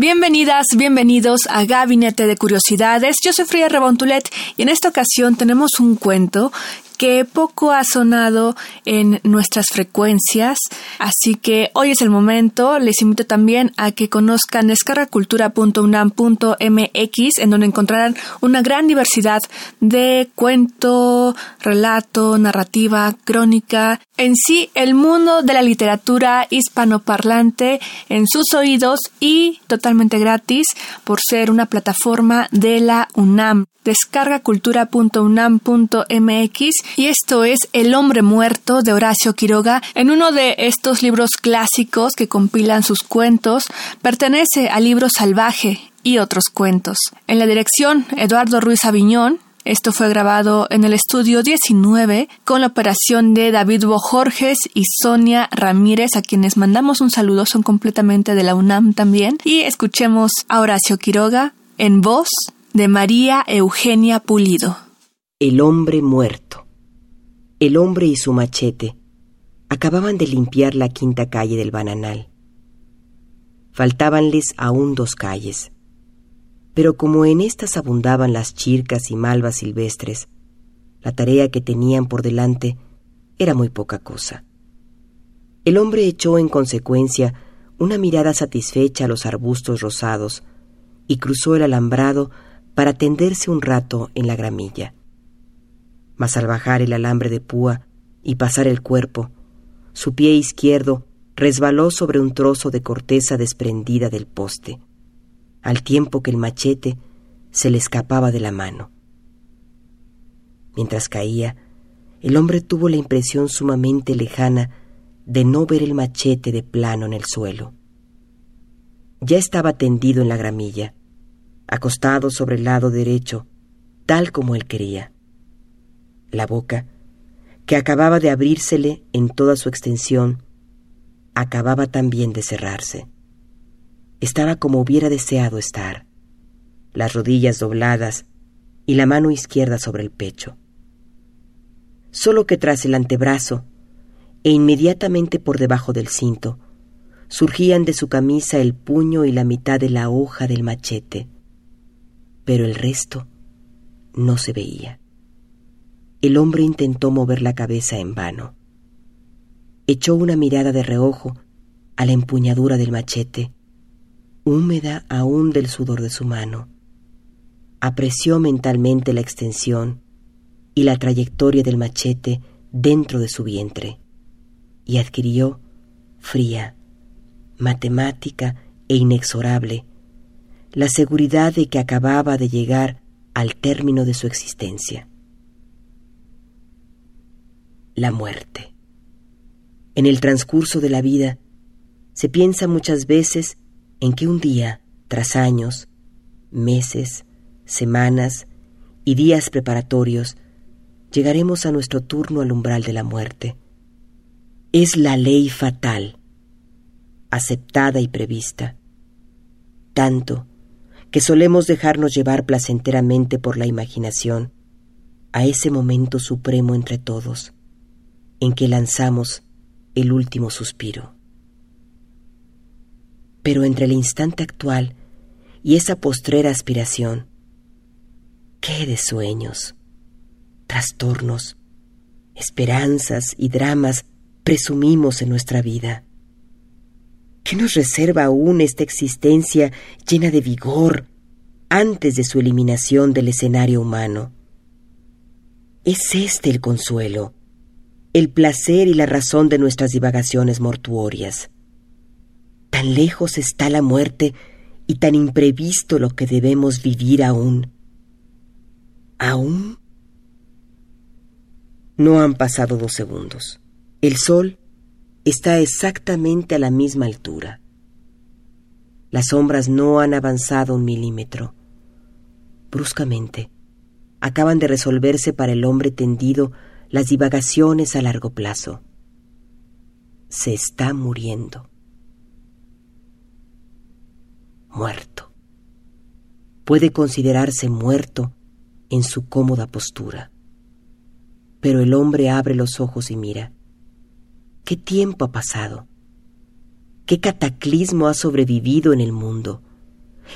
Bienvenidas, bienvenidos a Gabinete de Curiosidades. Yo soy Fría Rebontulet y en esta ocasión tenemos un cuento que poco ha sonado en nuestras frecuencias, así que hoy es el momento. Les invito también a que conozcan descargacultura.unam.mx, en donde encontrarán una gran diversidad de cuento, relato, narrativa, crónica, en sí el mundo de la literatura hispanoparlante en sus oídos y totalmente gratis por ser una plataforma de la UNAM descargacultura.unam.mx y esto es El hombre muerto de Horacio Quiroga. En uno de estos libros clásicos que compilan sus cuentos, pertenece al libro Salvaje y otros cuentos. En la dirección, Eduardo Ruiz Aviñón, esto fue grabado en el estudio 19 con la operación de David Bojorges y Sonia Ramírez, a quienes mandamos un saludo, son completamente de la UNAM también. Y escuchemos a Horacio Quiroga en voz de María Eugenia Pulido. El hombre muerto. El hombre y su machete acababan de limpiar la quinta calle del Bananal. Faltábanles aún dos calles, pero como en estas abundaban las chircas y malvas silvestres, la tarea que tenían por delante era muy poca cosa. El hombre echó en consecuencia una mirada satisfecha a los arbustos rosados y cruzó el alambrado para tenderse un rato en la gramilla. Mas al bajar el alambre de púa y pasar el cuerpo, su pie izquierdo resbaló sobre un trozo de corteza desprendida del poste, al tiempo que el machete se le escapaba de la mano. Mientras caía, el hombre tuvo la impresión sumamente lejana de no ver el machete de plano en el suelo. Ya estaba tendido en la gramilla, acostado sobre el lado derecho, tal como él quería. La boca, que acababa de abrírsele en toda su extensión, acababa también de cerrarse. Estaba como hubiera deseado estar, las rodillas dobladas y la mano izquierda sobre el pecho. Solo que tras el antebrazo, e inmediatamente por debajo del cinto, surgían de su camisa el puño y la mitad de la hoja del machete, pero el resto no se veía. El hombre intentó mover la cabeza en vano. Echó una mirada de reojo a la empuñadura del machete, húmeda aún del sudor de su mano. Apreció mentalmente la extensión y la trayectoria del machete dentro de su vientre y adquirió, fría, matemática e inexorable, la seguridad de que acababa de llegar al término de su existencia. La muerte. En el transcurso de la vida se piensa muchas veces en que un día, tras años, meses, semanas y días preparatorios, llegaremos a nuestro turno al umbral de la muerte. Es la ley fatal, aceptada y prevista, tanto que solemos dejarnos llevar placenteramente por la imaginación a ese momento supremo entre todos, en que lanzamos el último suspiro. Pero entre el instante actual y esa postrera aspiración, ¿qué de sueños, trastornos, esperanzas y dramas presumimos en nuestra vida? ¿Qué nos reserva aún esta existencia llena de vigor antes de su eliminación del escenario humano? Es este el consuelo, el placer y la razón de nuestras divagaciones mortuorias. Tan lejos está la muerte y tan imprevisto lo que debemos vivir aún. ¿Aún? No han pasado dos segundos. El sol está exactamente a la misma altura. Las sombras no han avanzado un milímetro. Bruscamente, acaban de resolverse para el hombre tendido las divagaciones a largo plazo. Se está muriendo. Muerto. Puede considerarse muerto en su cómoda postura. Pero el hombre abre los ojos y mira. ¿Qué tiempo ha pasado? ¿Qué cataclismo ha sobrevivido en el mundo?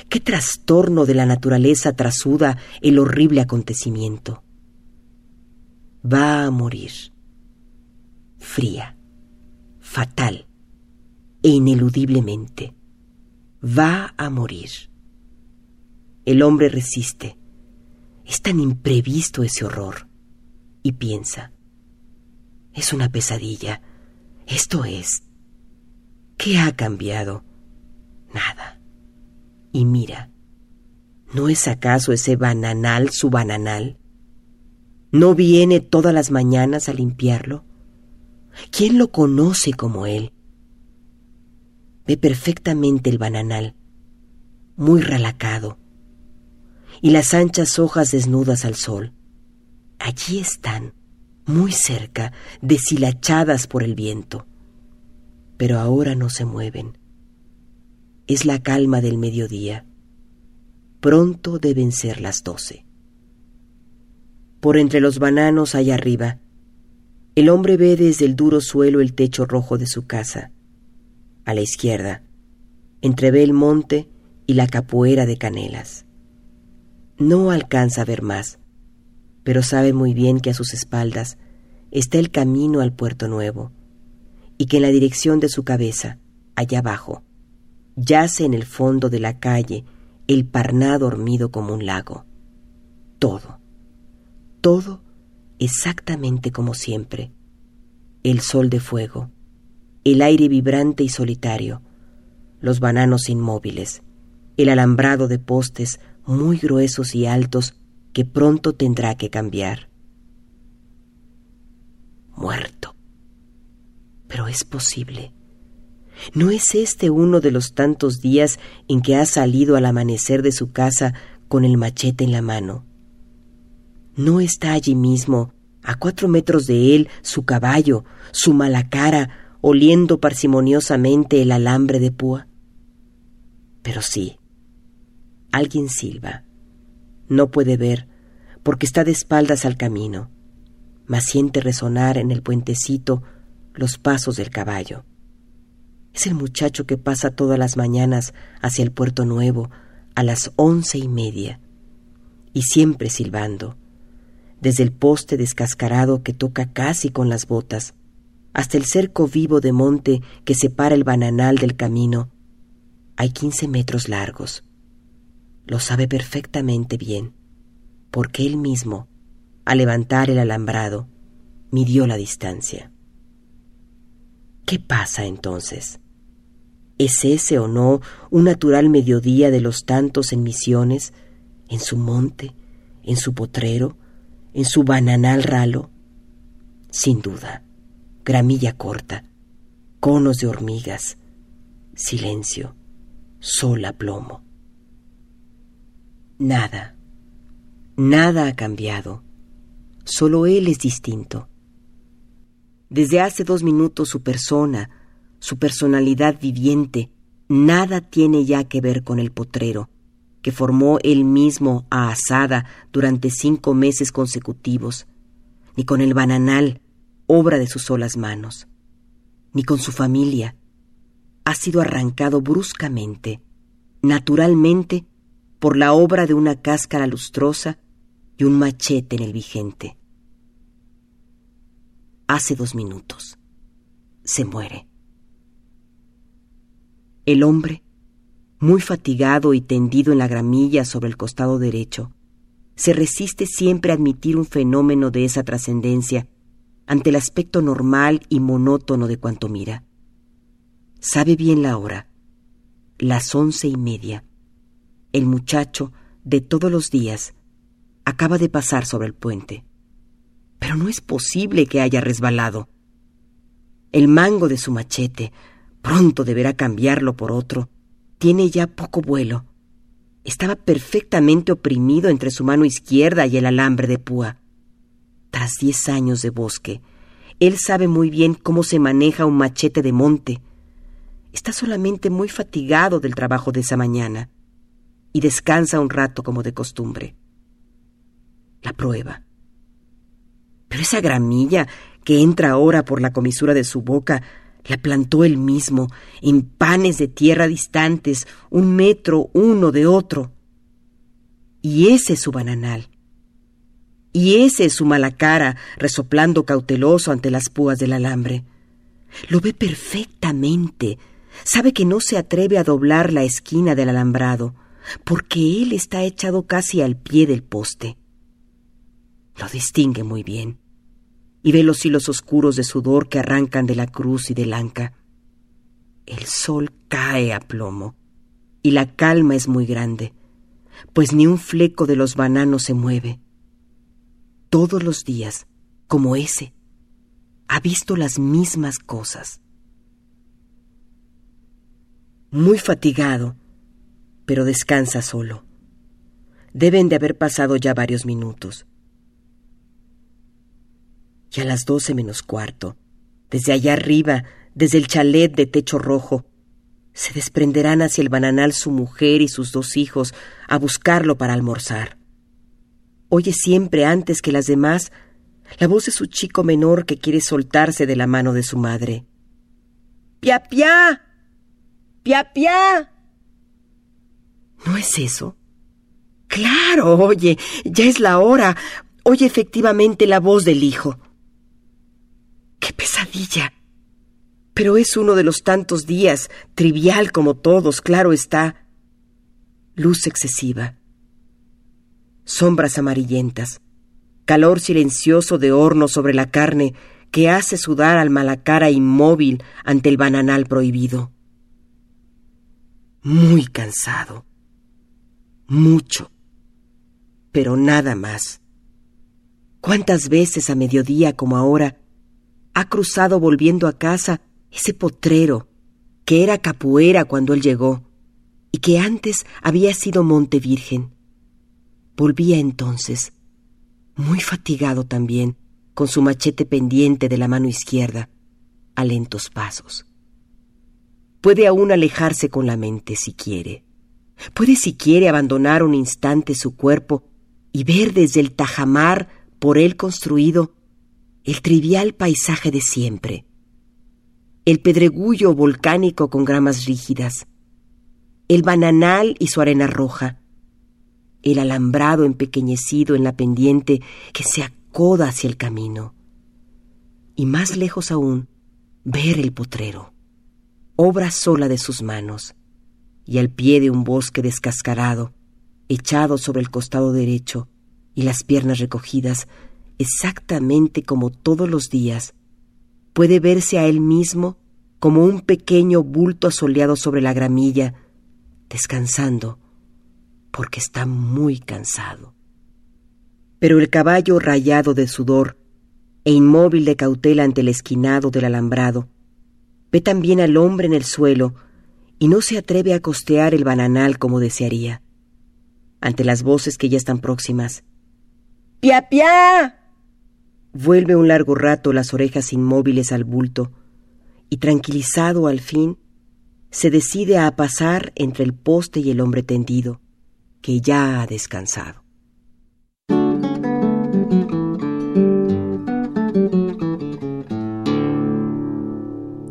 ¿Qué trastorno de la naturaleza trasuda el horrible acontecimiento? Va a morir. Fría, fatal e ineludiblemente. Va a morir. El hombre resiste. Es tan imprevisto ese horror. Y piensa. Es una pesadilla. Esto es. ¿Qué ha cambiado? Nada. Y mira. ¿No es acaso ese bananal su bananal? ¿No viene todas las mañanas a limpiarlo? ¿Quién lo conoce como él? Ve perfectamente el bananal, muy relacado, y las anchas hojas desnudas al sol. Allí están, muy cerca, deshilachadas por el viento. Pero ahora no se mueven. Es la calma del mediodía. Pronto deben ser las doce por entre los bananos allá arriba. El hombre ve desde el duro suelo el techo rojo de su casa. A la izquierda, entrevé el monte y la capoeira de canelas. No alcanza a ver más, pero sabe muy bien que a sus espaldas está el camino al puerto nuevo, y que en la dirección de su cabeza, allá abajo, yace en el fondo de la calle el Parná dormido como un lago. Todo todo exactamente como siempre. El sol de fuego, el aire vibrante y solitario, los bananos inmóviles, el alambrado de postes muy gruesos y altos que pronto tendrá que cambiar. Muerto. Pero es posible. ¿No es este uno de los tantos días en que ha salido al amanecer de su casa con el machete en la mano? ¿No está allí mismo, a cuatro metros de él, su caballo, su mala cara, oliendo parsimoniosamente el alambre de púa? Pero sí, alguien silba. No puede ver, porque está de espaldas al camino, mas siente resonar en el puentecito los pasos del caballo. Es el muchacho que pasa todas las mañanas hacia el puerto nuevo a las once y media, y siempre silbando desde el poste descascarado que toca casi con las botas, hasta el cerco vivo de monte que separa el bananal del camino, hay quince metros largos. Lo sabe perfectamente bien, porque él mismo, al levantar el alambrado, midió la distancia. ¿Qué pasa entonces? ¿Es ese o no un natural mediodía de los tantos en misiones, en su monte, en su potrero, en su bananal ralo? Sin duda, gramilla corta, conos de hormigas, silencio, sol a plomo. Nada, nada ha cambiado, solo él es distinto. Desde hace dos minutos su persona, su personalidad viviente, nada tiene ya que ver con el potrero, que formó él mismo a Asada durante cinco meses consecutivos, ni con el bananal, obra de sus solas manos, ni con su familia. Ha sido arrancado bruscamente, naturalmente, por la obra de una cáscara lustrosa y un machete en el vigente. Hace dos minutos. Se muere. El hombre muy fatigado y tendido en la gramilla sobre el costado derecho, se resiste siempre a admitir un fenómeno de esa trascendencia ante el aspecto normal y monótono de cuanto mira. Sabe bien la hora, las once y media. El muchacho, de todos los días, acaba de pasar sobre el puente. Pero no es posible que haya resbalado. El mango de su machete, pronto deberá cambiarlo por otro, tiene ya poco vuelo. Estaba perfectamente oprimido entre su mano izquierda y el alambre de púa. Tras diez años de bosque, él sabe muy bien cómo se maneja un machete de monte. Está solamente muy fatigado del trabajo de esa mañana y descansa un rato como de costumbre. La prueba. Pero esa gramilla que entra ahora por la comisura de su boca la plantó él mismo en panes de tierra distantes, un metro uno de otro. Y ese es su bananal. Y ese es su mala cara, resoplando cauteloso ante las púas del alambre. Lo ve perfectamente. Sabe que no se atreve a doblar la esquina del alambrado, porque él está echado casi al pie del poste. Lo distingue muy bien y ve los hilos oscuros de sudor que arrancan de la cruz y del anca. El sol cae a plomo y la calma es muy grande, pues ni un fleco de los bananos se mueve. Todos los días, como ese, ha visto las mismas cosas. Muy fatigado, pero descansa solo. Deben de haber pasado ya varios minutos y a las doce menos cuarto, desde allá arriba, desde el chalet de techo rojo, se desprenderán hacia el bananal su mujer y sus dos hijos a buscarlo para almorzar. Oye siempre antes que las demás la voz de su chico menor que quiere soltarse de la mano de su madre. ¡Pia, pia! ¡Pia, pia! ¿No es eso? Claro, oye, ya es la hora. Oye efectivamente la voz del hijo. ¡Qué pesadilla! Pero es uno de los tantos días, trivial como todos, claro está. Luz excesiva. Sombras amarillentas. Calor silencioso de horno sobre la carne que hace sudar al malacara inmóvil ante el bananal prohibido. Muy cansado. Mucho. Pero nada más. ¿Cuántas veces a mediodía como ahora ha cruzado volviendo a casa ese potrero que era capuera cuando él llegó y que antes había sido Monte Virgen. Volvía entonces, muy fatigado también, con su machete pendiente de la mano izquierda, a lentos pasos. Puede aún alejarse con la mente si quiere. Puede si quiere abandonar un instante su cuerpo y ver desde el tajamar por él construido el trivial paisaje de siempre, el pedregullo volcánico con gramas rígidas, el bananal y su arena roja, el alambrado empequeñecido en la pendiente que se acoda hacia el camino, y más lejos aún, ver el potrero, obra sola de sus manos, y al pie de un bosque descascarado, echado sobre el costado derecho y las piernas recogidas, exactamente como todos los días, puede verse a él mismo como un pequeño bulto asoleado sobre la gramilla, descansando, porque está muy cansado. Pero el caballo rayado de sudor e inmóvil de cautela ante el esquinado del alambrado, ve también al hombre en el suelo y no se atreve a costear el bananal como desearía. Ante las voces que ya están próximas. ¡Pia, pia! Vuelve un largo rato las orejas inmóviles al bulto y tranquilizado al fin, se decide a pasar entre el poste y el hombre tendido, que ya ha descansado.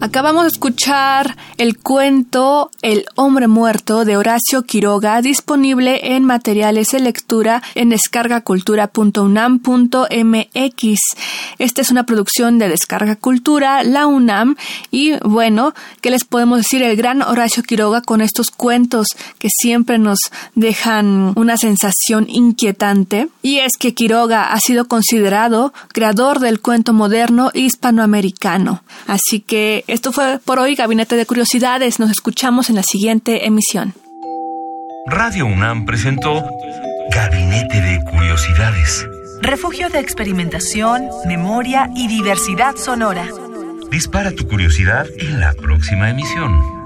Acabamos de escuchar el cuento El hombre muerto de Horacio Quiroga, disponible en materiales de lectura en descargacultura.unam.mx. Esta es una producción de Descarga Cultura, la UNAM, y bueno, ¿qué les podemos decir? El gran Horacio Quiroga con estos cuentos que siempre nos dejan una sensación inquietante. Y es que Quiroga ha sido considerado creador del cuento moderno hispanoamericano. Así que esto fue por hoy Gabinete de Curiosidades. Nos escuchamos en la siguiente emisión. Radio UNAM presentó Gabinete de Curiosidades. Refugio de experimentación, memoria y diversidad sonora. Dispara tu curiosidad en la próxima emisión.